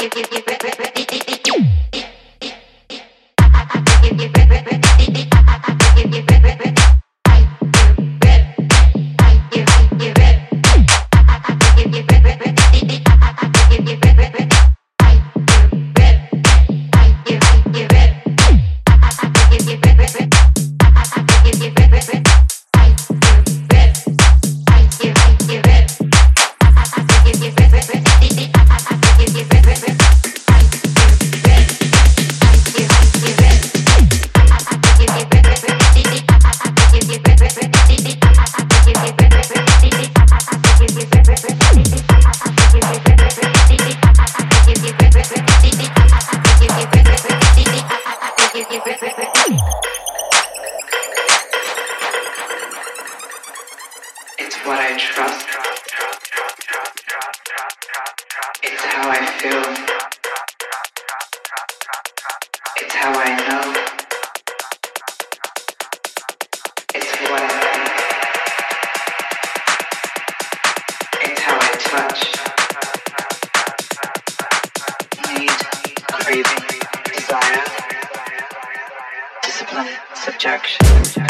Rip, rip, rip, rip, rip. What I trust. It's how I feel. It's how I know. It's what I think. It's how I touch. Need, craving, desire, discipline, subjection.